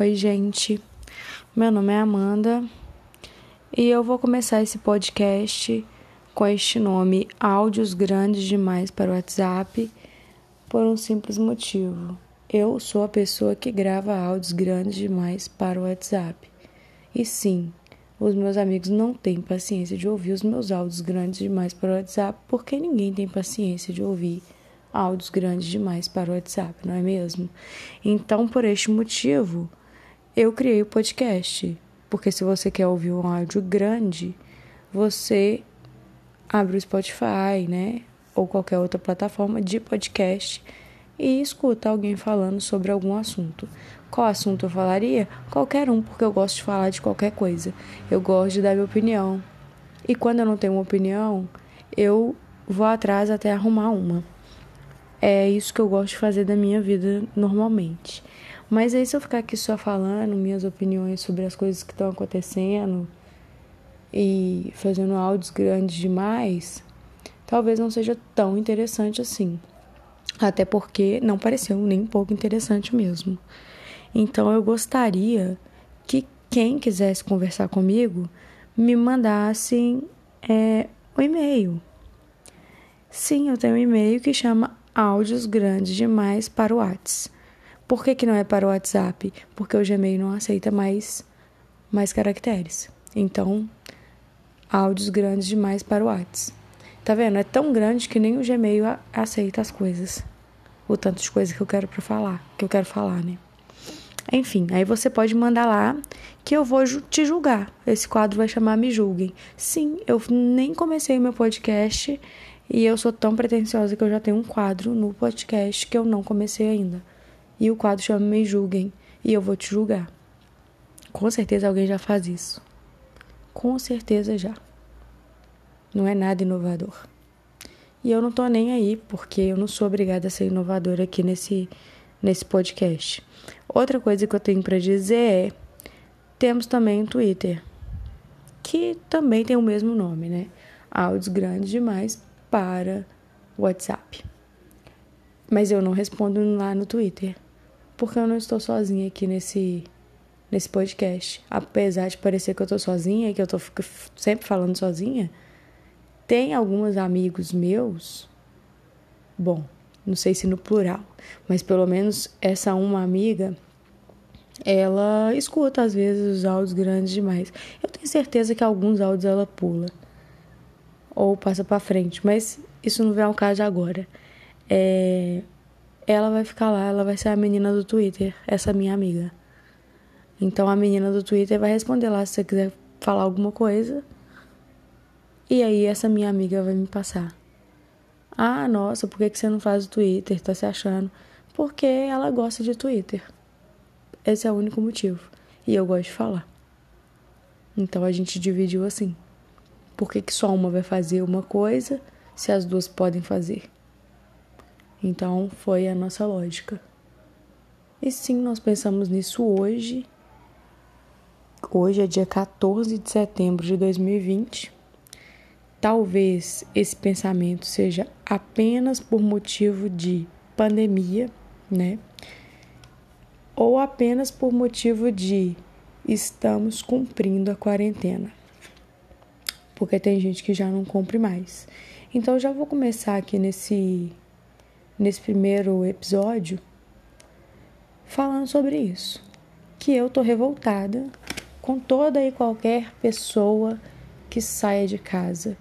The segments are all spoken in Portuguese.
Oi, gente. Meu nome é Amanda e eu vou começar esse podcast com este nome Áudios Grandes Demais para o WhatsApp por um simples motivo. Eu sou a pessoa que grava áudios grandes demais para o WhatsApp. E sim, os meus amigos não têm paciência de ouvir os meus áudios grandes demais para o WhatsApp porque ninguém tem paciência de ouvir áudios grandes demais para o WhatsApp, não é mesmo? Então, por este motivo, eu criei o podcast. Porque se você quer ouvir um áudio grande, você abre o Spotify, né? Ou qualquer outra plataforma de podcast e escuta alguém falando sobre algum assunto. Qual assunto eu falaria? Qualquer um, porque eu gosto de falar de qualquer coisa. Eu gosto de dar minha opinião. E quando eu não tenho uma opinião, eu vou atrás até arrumar uma. É isso que eu gosto de fazer da minha vida normalmente. Mas aí, se eu ficar aqui só falando minhas opiniões sobre as coisas que estão acontecendo e fazendo áudios grandes demais, talvez não seja tão interessante assim. Até porque não pareceu nem um pouco interessante mesmo. Então, eu gostaria que quem quisesse conversar comigo me mandasse é, um e-mail. Sim, eu tenho um e-mail que chama áudios grandes demais para o WhatsApp. Por que, que não é para o WhatsApp? Porque o Gmail não aceita mais, mais caracteres. Então, áudios grandes demais para o WhatsApp. Tá vendo? É tão grande que nem o Gmail aceita as coisas. O tanto de coisa que eu quero para falar, que eu quero falar, né? Enfim, aí você pode mandar lá que eu vou te julgar. Esse quadro vai chamar Me Julguem. Sim, eu nem comecei o meu podcast e eu sou tão pretensiosa que eu já tenho um quadro no podcast que eu não comecei ainda. E o quadro chama Me Julguem e eu vou te julgar. Com certeza alguém já faz isso. Com certeza já. Não é nada inovador. E eu não tô nem aí, porque eu não sou obrigada a ser inovadora aqui nesse, nesse podcast. Outra coisa que eu tenho para dizer é: temos também um Twitter, que também tem o mesmo nome, né? Áudios grandes demais para WhatsApp. Mas eu não respondo lá no Twitter porque eu não estou sozinha aqui nesse nesse podcast. Apesar de parecer que eu estou sozinha, que eu estou sempre falando sozinha, tem alguns amigos meus, bom, não sei se no plural, mas pelo menos essa uma amiga, ela escuta às vezes os áudios grandes demais. Eu tenho certeza que alguns áudios ela pula ou passa para frente, mas isso não vem ao caso agora. É, ela vai ficar lá, ela vai ser a menina do Twitter, essa minha amiga. Então a menina do Twitter vai responder lá se você quiser falar alguma coisa. E aí essa minha amiga vai me passar. Ah, nossa, por que, você não faz o Twitter? Tá se achando? Porque ela gosta de Twitter. Esse é o único motivo. E eu gosto de falar. Então a gente dividiu assim. Por que, que só uma vai fazer uma coisa se as duas podem fazer? Então foi a nossa lógica. E sim, nós pensamos nisso hoje. Hoje é dia 14 de setembro de 2020. Talvez esse pensamento seja apenas por motivo de pandemia, né? Ou apenas por motivo de estamos cumprindo a quarentena. Porque tem gente que já não cumpre mais. Então já vou começar aqui nesse nesse primeiro episódio falando sobre isso. Que eu tô revoltada com toda e qualquer pessoa que saia de casa.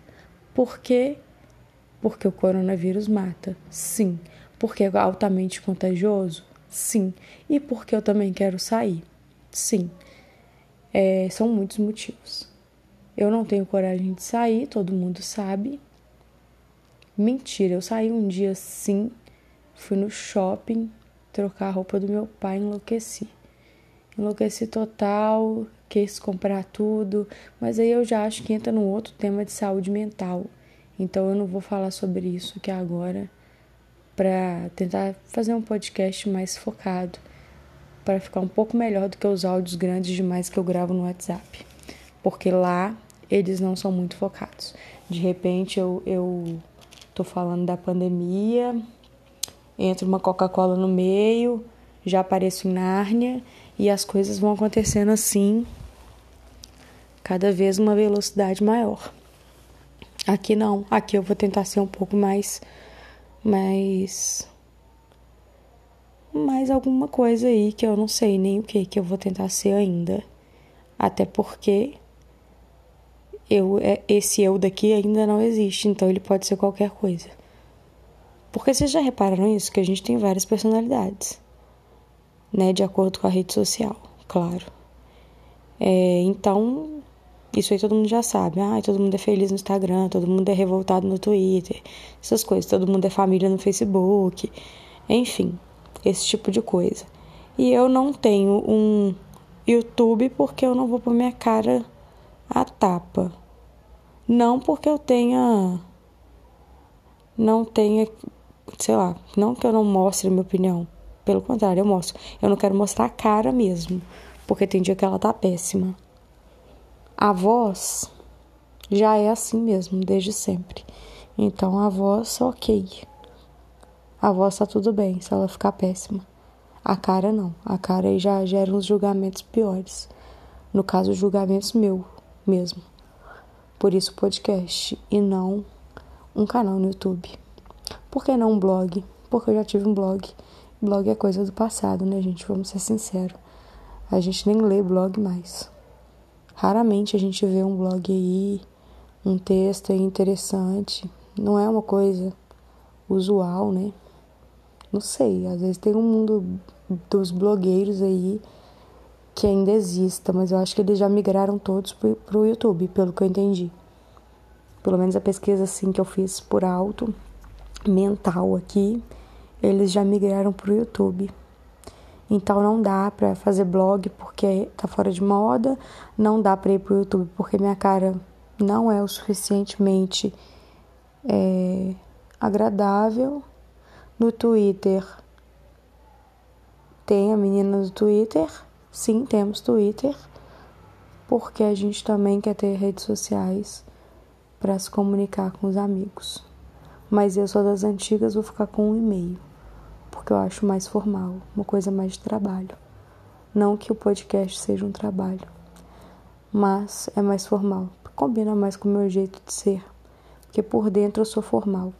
Por quê? Porque o coronavírus mata. Sim. Porque é altamente contagioso? Sim. E porque eu também quero sair? Sim. É, são muitos motivos. Eu não tenho coragem de sair, todo mundo sabe. Mentira, eu saí um dia sim Fui no shopping trocar a roupa do meu pai, enlouqueci. Enlouqueci total, quis comprar tudo, mas aí eu já acho que entra num outro tema de saúde mental. Então eu não vou falar sobre isso aqui agora para tentar fazer um podcast mais focado, para ficar um pouco melhor do que os áudios grandes demais que eu gravo no WhatsApp. Porque lá eles não são muito focados. De repente eu, eu tô falando da pandemia, entra uma Coca-Cola no meio já apareço em Nárnia e as coisas vão acontecendo assim, cada vez uma velocidade maior. Aqui não, aqui eu vou tentar ser um pouco mais mais mais alguma coisa aí que eu não sei nem o que que eu vou tentar ser ainda. Até porque eu é, esse eu daqui ainda não existe, então ele pode ser qualquer coisa. Porque vocês já repararam isso que a gente tem várias personalidades, né, de acordo com a rede social, claro. É, então isso aí todo mundo já sabe. Ah, todo mundo é feliz no Instagram, todo mundo é revoltado no Twitter, essas coisas. Todo mundo é família no Facebook. Enfim, esse tipo de coisa. E eu não tenho um YouTube porque eu não vou pôr minha cara à tapa. Não porque eu tenha. Não tenha. Sei lá, não que eu não mostre minha opinião. Pelo contrário, eu mostro. Eu não quero mostrar a cara mesmo. Porque tem dia que ela tá péssima. A voz já é assim mesmo, desde sempre. Então a voz, ok. A voz tá tudo bem se ela ficar péssima. A cara não. A cara aí já gera uns julgamentos piores. No caso, julgamentos meu mesmo. Por isso podcast e não um canal no YouTube. Por que não um blog? Porque eu já tive um blog. Blog é coisa do passado, né, gente? Vamos ser sinceros. A gente nem lê blog mais. Raramente a gente vê um blog aí, um texto aí interessante. Não é uma coisa usual, né? Não sei, às vezes tem um mundo dos blogueiros aí que ainda exista, mas eu acho que eles já migraram todos pro, pro YouTube, pelo que eu entendi. Pelo menos a pesquisa assim que eu fiz por alto, mental aqui, eles já migraram pro YouTube. Então não dá para fazer blog porque tá fora de moda, não dá para ir pro YouTube porque minha cara não é o suficientemente é, agradável. No Twitter tem a menina do Twitter, sim, temos Twitter, porque a gente também quer ter redes sociais para se comunicar com os amigos. Mas eu sou das antigas, vou ficar com um e-mail porque eu acho mais formal, uma coisa mais de trabalho. Não que o podcast seja um trabalho, mas é mais formal, combina mais com o meu jeito de ser, porque por dentro eu sou formal.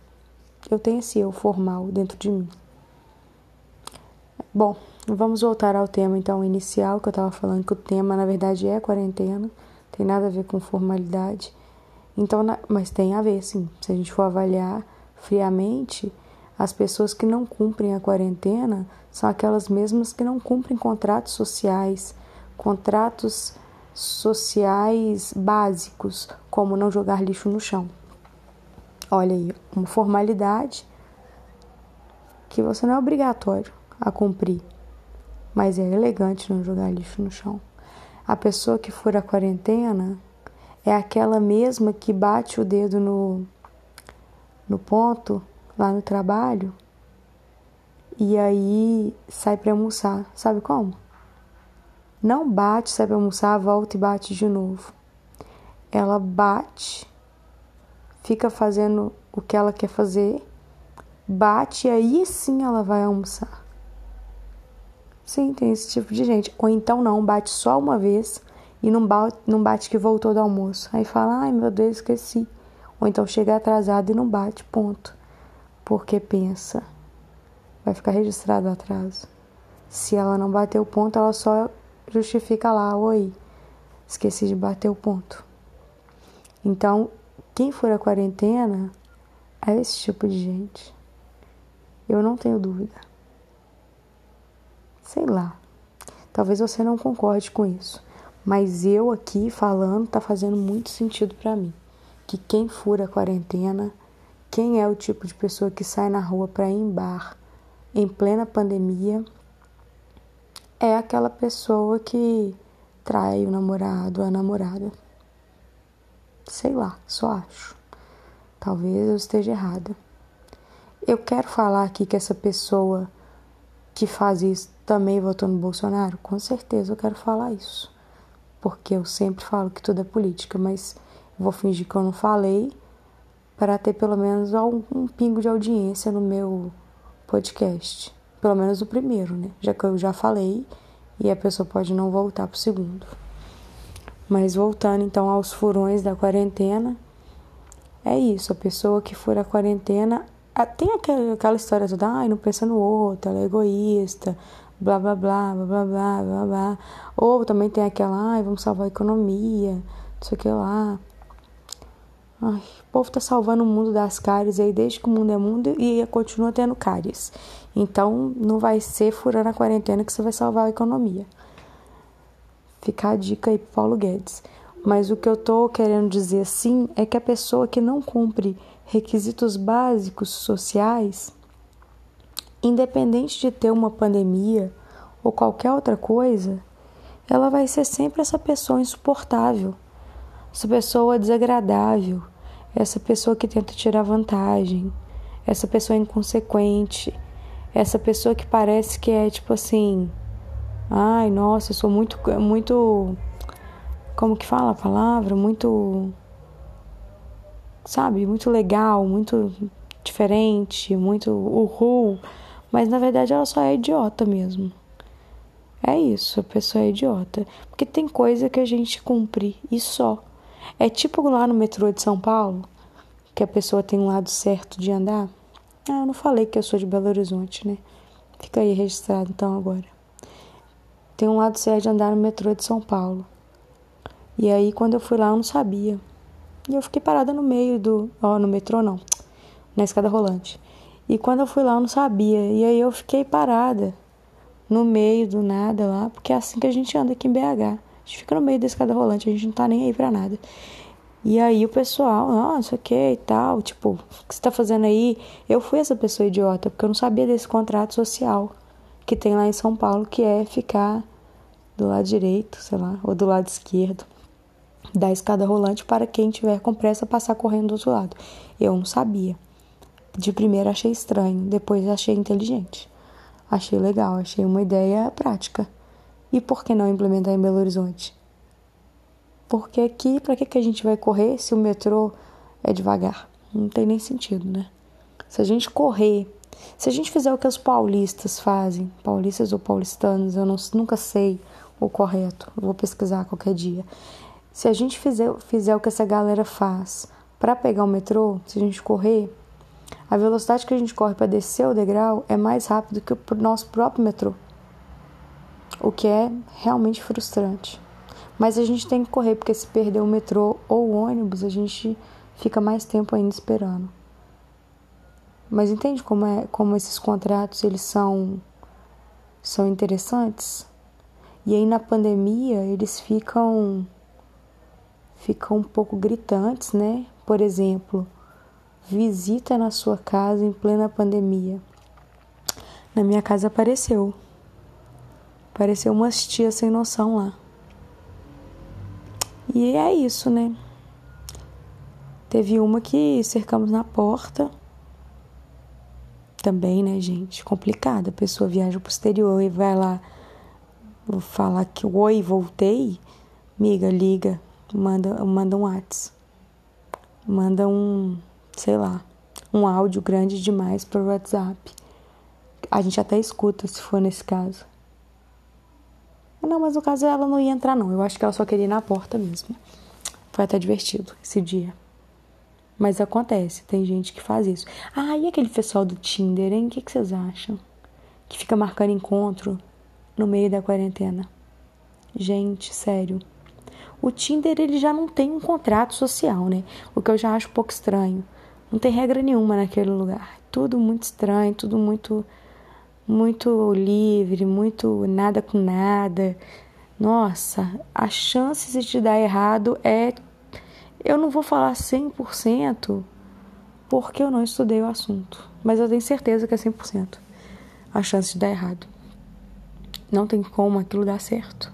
Eu tenho esse eu formal dentro de mim. Bom, vamos voltar ao tema então inicial que eu estava falando que o tema na verdade é quarentena, tem nada a ver com formalidade. Então, mas tem a ver, sim. Se a gente for avaliar friamente, as pessoas que não cumprem a quarentena são aquelas mesmas que não cumprem contratos sociais, contratos sociais básicos, como não jogar lixo no chão. Olha aí, uma formalidade que você não é obrigatório a cumprir, mas é elegante não jogar lixo no chão. A pessoa que fura a quarentena é aquela mesma que bate o dedo no, no ponto lá no trabalho e aí sai para almoçar. Sabe como? Não bate, sai para almoçar, volta e bate de novo. Ela bate, fica fazendo o que ela quer fazer, bate e aí sim ela vai almoçar. Sim, tem esse tipo de gente. Ou então não, bate só uma vez e não bate, não bate que voltou do almoço. Aí fala, ai meu Deus, esqueci. Ou então chega atrasado e não bate, ponto porque pensa, vai ficar registrado o atraso. Se ela não bater o ponto, ela só justifica lá, oi, esqueci de bater o ponto. Então, quem for a quarentena é esse tipo de gente. Eu não tenho dúvida. Sei lá. Talvez você não concorde com isso, mas eu aqui falando tá fazendo muito sentido para mim. Que quem fura a quarentena quem é o tipo de pessoa que sai na rua para ir em bar em plena pandemia? É aquela pessoa que trai o namorado, a namorada. Sei lá, só acho. Talvez eu esteja errada. Eu quero falar aqui que essa pessoa que faz isso também votou no Bolsonaro? Com certeza eu quero falar isso. Porque eu sempre falo que tudo é política, mas vou fingir que eu não falei para ter pelo menos algum pingo de audiência no meu podcast. Pelo menos o primeiro, né? Já que eu já falei e a pessoa pode não voltar pro segundo. Mas voltando então aos furões da quarentena, é isso, a pessoa que fura a quarentena tem aquela história toda, ai, não pensa no outro, ela é egoísta, blá blá blá, blá blá blá, blá blá. Ou também tem aquela, ai, vamos salvar a economia, não sei o que lá. Ai, o povo tá salvando o mundo das cáries aí desde que o mundo é mundo e continua tendo cáries. Então não vai ser furando a quarentena que você vai salvar a economia. Fica a dica aí pro Paulo Guedes. Mas o que eu tô querendo dizer assim é que a pessoa que não cumpre requisitos básicos sociais, independente de ter uma pandemia ou qualquer outra coisa, ela vai ser sempre essa pessoa insuportável, essa pessoa desagradável, essa pessoa que tenta tirar vantagem, essa pessoa inconsequente, essa pessoa que parece que é tipo assim, ai, nossa, eu sou muito muito como que fala a palavra, muito sabe, muito legal, muito diferente, muito uhul, mas na verdade ela só é idiota mesmo. É isso, a pessoa é idiota. Porque tem coisa que a gente cumpre e só. É tipo lá no metrô de São Paulo, que a pessoa tem um lado certo de andar. Ah, eu não falei que eu sou de Belo Horizonte, né? Fica aí registrado então agora. Tem um lado certo de andar no metrô de São Paulo. E aí quando eu fui lá eu não sabia. E eu fiquei parada no meio do. Ó, oh, no metrô não. Na escada rolante. E quando eu fui lá eu não sabia. E aí eu fiquei parada no meio do nada lá, porque é assim que a gente anda aqui em BH. A gente fica no meio da escada rolante, a gente não tá nem aí pra nada. E aí o pessoal, nossa, o que e tal, tipo, o que você tá fazendo aí? Eu fui essa pessoa idiota, porque eu não sabia desse contrato social que tem lá em São Paulo, que é ficar do lado direito, sei lá, ou do lado esquerdo da escada rolante para quem tiver com pressa passar correndo do outro lado. Eu não sabia. De primeira achei estranho, depois achei inteligente. Achei legal, achei uma ideia prática. E por que não implementar em Belo Horizonte? Porque aqui, para que, que a gente vai correr se o metrô é devagar? Não tem nem sentido, né? Se a gente correr, se a gente fizer o que os paulistas fazem, paulistas ou paulistanos, eu não, nunca sei o correto, vou pesquisar qualquer dia. Se a gente fizer, fizer o que essa galera faz para pegar o metrô, se a gente correr, a velocidade que a gente corre para descer o degrau é mais rápido que o nosso próprio metrô. O que é realmente frustrante. Mas a gente tem que correr, porque se perder o metrô ou o ônibus, a gente fica mais tempo ainda esperando. Mas entende como é como esses contratos eles são são interessantes? E aí na pandemia eles ficam ficam um pouco gritantes, né? Por exemplo, visita na sua casa em plena pandemia. Na minha casa apareceu. Apareceu umas tias sem noção lá. E é isso, né? Teve uma que cercamos na porta. Também, né, gente? Complicada. A pessoa viaja pro exterior e vai lá falar que oi, voltei. Miga, liga, manda, manda um WhatsApp. Manda um sei lá, um áudio grande demais para o WhatsApp. A gente até escuta se for nesse caso. Não, mas no caso ela não ia entrar, não. Eu acho que ela só queria ir na porta mesmo. Foi até divertido esse dia. Mas acontece, tem gente que faz isso. Ah, e aquele pessoal do Tinder, hein? O que, que vocês acham? Que fica marcando encontro no meio da quarentena. Gente, sério. O Tinder ele já não tem um contrato social, né? O que eu já acho um pouco estranho. Não tem regra nenhuma naquele lugar. Tudo muito estranho, tudo muito muito livre, muito nada com nada. Nossa, as chances de dar errado é eu não vou falar 100% porque eu não estudei o assunto, mas eu tenho certeza que é 100% a chance de dar errado. Não tem como aquilo dar certo.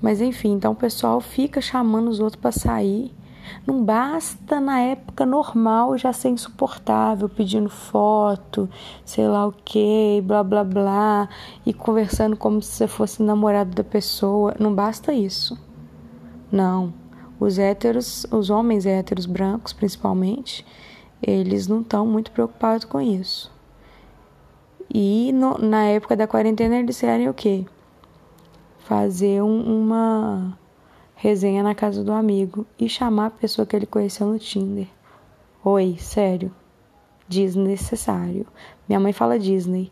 Mas enfim, então o pessoal fica chamando os outros para sair não basta na época normal já ser insuportável, pedindo foto, sei lá o que, blá blá blá, e conversando como se você fosse namorado da pessoa. Não basta isso. Não. Os héteros, os homens héteros brancos principalmente, eles não estão muito preocupados com isso. E no, na época da quarentena eles querem o quê? Fazer um, uma resenha na casa do amigo e chamar a pessoa que ele conheceu no Tinder. Oi, sério. Desnecessário. Minha mãe fala Disney.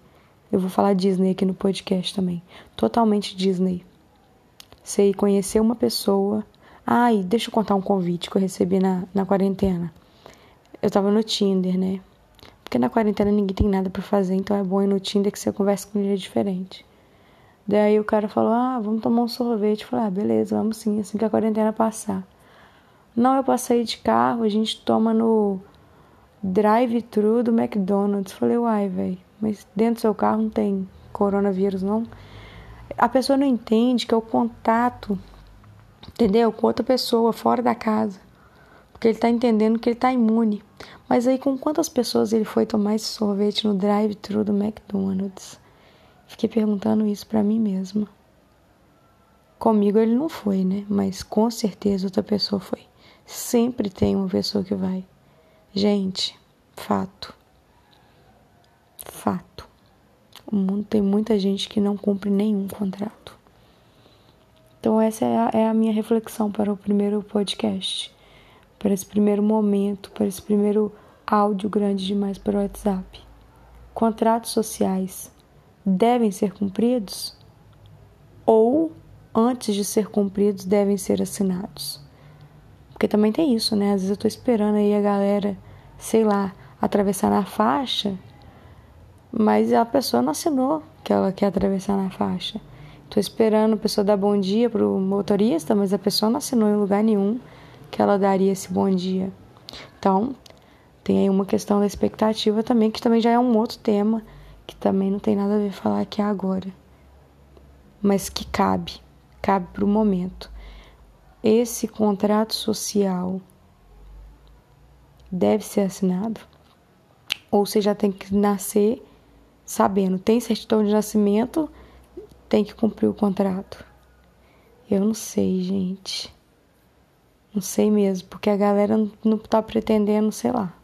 Eu vou falar Disney aqui no podcast também. Totalmente Disney. Você conhecer uma pessoa. Ai, deixa eu contar um convite que eu recebi na, na quarentena. Eu tava no Tinder, né? Porque na quarentena ninguém tem nada para fazer, então é bom ir no Tinder que você conversa com gente diferente. Daí o cara falou: Ah, vamos tomar um sorvete. Eu falei: Ah, beleza, vamos sim, assim que a quarentena passar. Não, eu passei de carro, a gente toma no drive-thru do McDonald's. Falei: Uai, velho, mas dentro do seu carro não tem coronavírus, não? A pessoa não entende que é o contato, entendeu? Com outra pessoa, fora da casa. Porque ele tá entendendo que ele tá imune. Mas aí, com quantas pessoas ele foi tomar esse sorvete no drive-thru do McDonald's? Fiquei perguntando isso para mim mesma. Comigo ele não foi, né? Mas com certeza outra pessoa foi. Sempre tem uma pessoa que vai. Gente, fato. Fato. O mundo tem muita gente que não cumpre nenhum contrato. Então, essa é a, é a minha reflexão para o primeiro podcast. Para esse primeiro momento, para esse primeiro áudio grande demais para o WhatsApp. Contratos sociais devem ser cumpridos ou antes de ser cumpridos devem ser assinados. Porque também tem isso, né? Às vezes eu tô esperando aí a galera, sei lá, atravessar na faixa, mas a pessoa não assinou que ela quer atravessar na faixa. Tô esperando a pessoa dar bom dia pro motorista, mas a pessoa não assinou em lugar nenhum que ela daria esse bom dia. Então, tem aí uma questão da expectativa também, que também já é um outro tema que também não tem nada a ver falar aqui agora, mas que cabe, cabe para o momento. Esse contrato social deve ser assinado? Ou você já tem que nascer sabendo, tem certidão de nascimento, tem que cumprir o contrato. Eu não sei, gente. Não sei mesmo, porque a galera não tá pretendendo, sei lá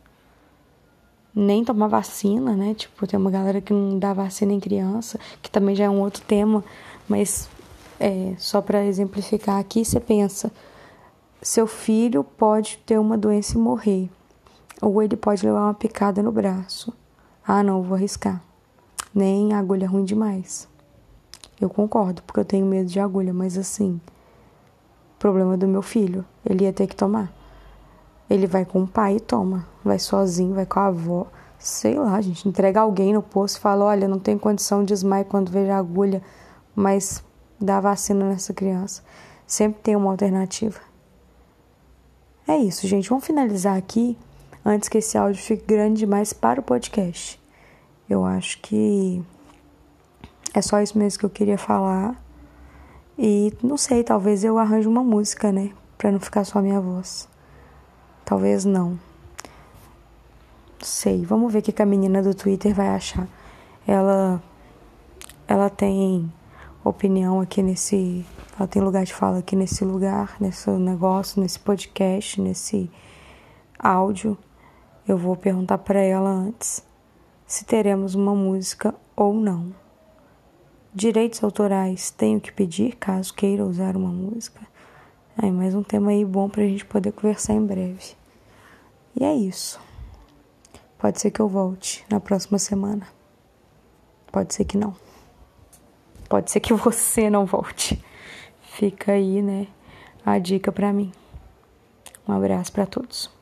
nem tomar vacina, né? Tipo, tem uma galera que não dá vacina em criança, que também já é um outro tema, mas é, só para exemplificar aqui, você pensa, seu filho pode ter uma doença e morrer, ou ele pode levar uma picada no braço. Ah, não, vou arriscar. Nem agulha é ruim demais. Eu concordo, porque eu tenho medo de agulha, mas assim, problema do meu filho, ele ia ter que tomar. Ele vai com o pai e toma. Vai sozinho, vai com a avó. Sei lá, gente. Entrega alguém no posto e fala: olha, não tem condição de desmaio quando vejo a agulha, mas dá vacina nessa criança. Sempre tem uma alternativa. É isso, gente. Vamos finalizar aqui antes que esse áudio fique grande demais para o podcast. Eu acho que é só isso mesmo que eu queria falar. E não sei, talvez eu arranje uma música, né? Pra não ficar só a minha voz. Talvez não. Sei. Vamos ver o que a menina do Twitter vai achar. Ela ela tem opinião aqui nesse, ela tem lugar de fala aqui nesse lugar, nesse negócio, nesse podcast, nesse áudio. Eu vou perguntar para ela antes se teremos uma música ou não. Direitos autorais tenho que pedir caso queira usar uma música. Aí, mais um tema aí bom pra gente poder conversar em breve. E é isso. Pode ser que eu volte na próxima semana. Pode ser que não. Pode ser que você não volte. Fica aí, né, a dica para mim. Um abraço para todos.